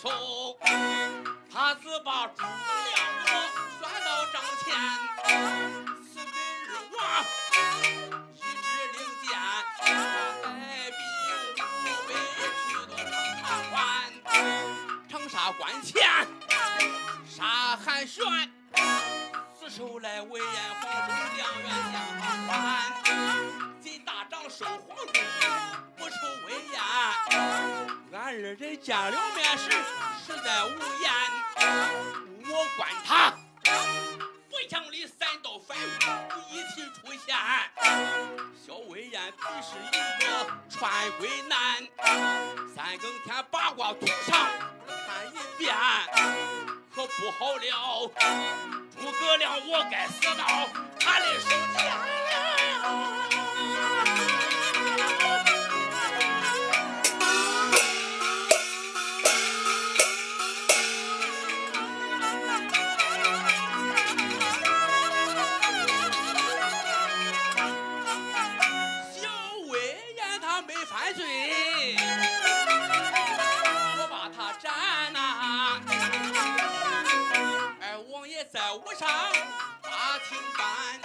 手，他只把诸葛亮我算到帐前，此给二王一支令箭，带兵五百去到长沙关，长沙关前杀韩玄。自首来为燕黄州两员将还，进大帐收黄忠，不愁为燕。俺二人见了面时，实在无言。我观他腹腔里三道反骨一起出现。小魏燕必是一个穿鬼男，三更天八卦图上看一遍，可不好了。诸葛亮，我该死到他的手没犯罪，我把他斩呐、二王爷在屋上把庭翻，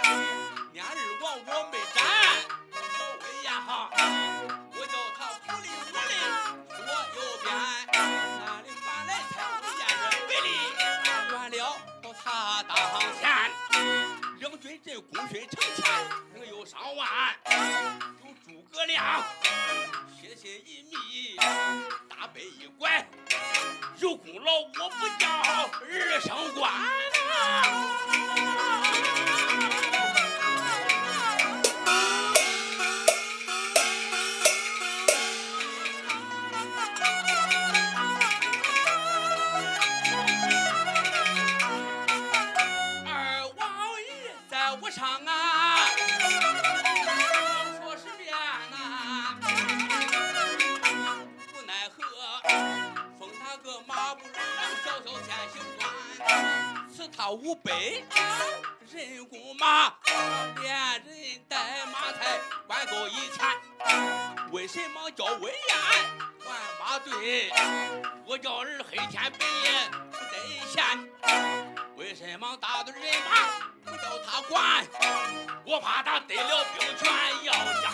有功劳我不叫二升官呐、二王爷在屋上啊，五百人工马，连人带马才管够一千。为什么叫魏延万马队？我叫人黑天白夜不得闲。为什么大队人马不叫他管？我怕他得了兵权要江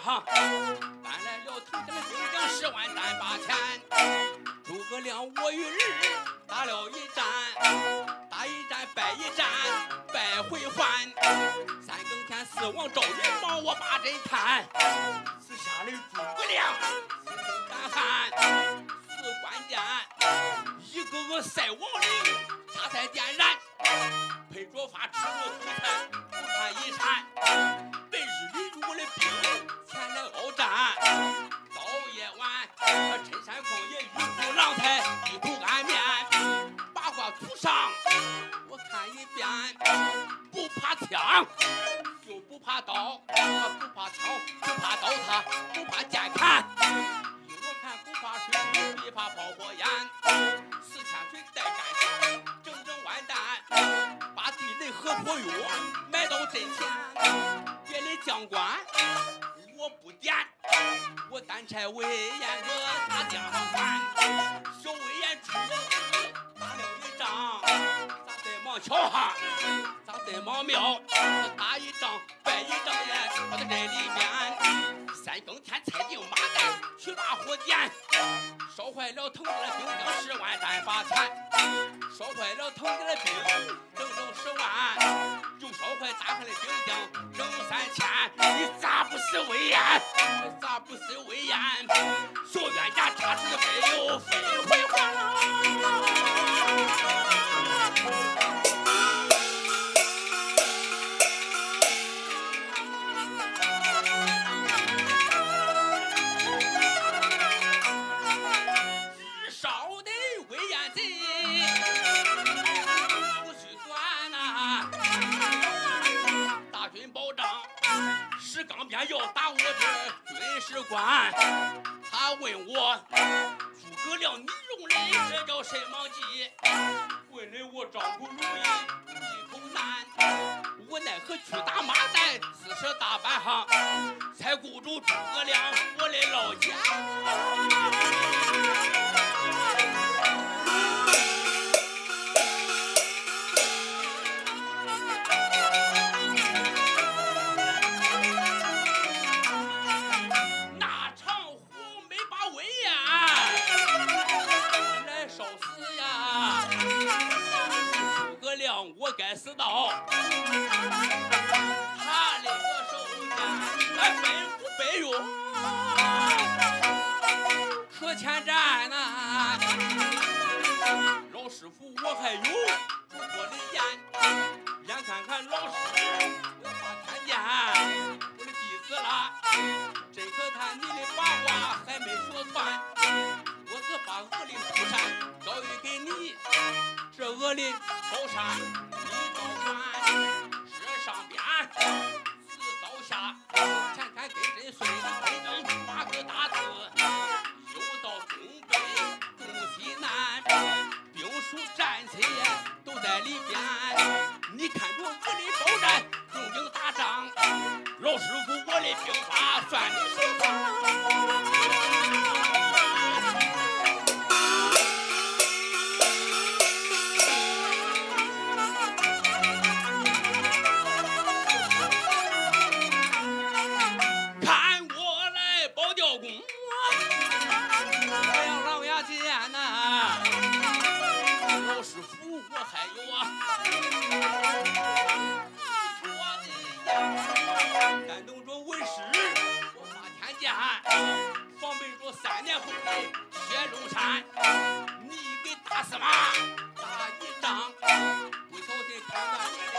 哈，搬来了头家的兵将十万战八千。诸葛亮我与儿打了一战，打一战败一战，败回还。三更天四王赵云帮我把阵探，此下的诸葛亮心中胆寒。四关键一个个赛王令，他才点燃，配着发吃我土菜不看一山。陈山旷野，玉虎狼台，一口安眠。八卦图上，我看一遍，不怕枪，就不怕刀，不怕枪，不怕刀，他不怕剑砍。依我看，不怕水，不怕炮火焰。四千岁带干，整整完蛋，把地雷和火药埋到阵前。别的将官我不点。我单差魏延个大将官，小魏延出，瞧哈，咱在忙庙，打一仗败一仗也我在这里边。三更天踩定马蛋，去把火点，烧坏了滕家的兵将十万战八千，烧坏了滕家的兵整整十万，又烧坏咱汉的兵将整三千，你咋不是魏延？咋不是威严，小冤家插翅飞又飞回还。你用人这叫什么计？为了我张口如意一口难，我奈何去打马在四十大板上，才顾住诸葛亮我的老家。好他的个手间，来吩咐备用。可前战呐，老师傅我还有诸多的言，眼看看老师我发天见，我的弟子啦。真可叹你的八卦还没说穿，我只把恶灵高山交予给你，这恶灵高山我还有啊。我的呀，感动着为师，我发天见，防备着三年后的铁龙山。你给大司马打一仗，不小心看到你的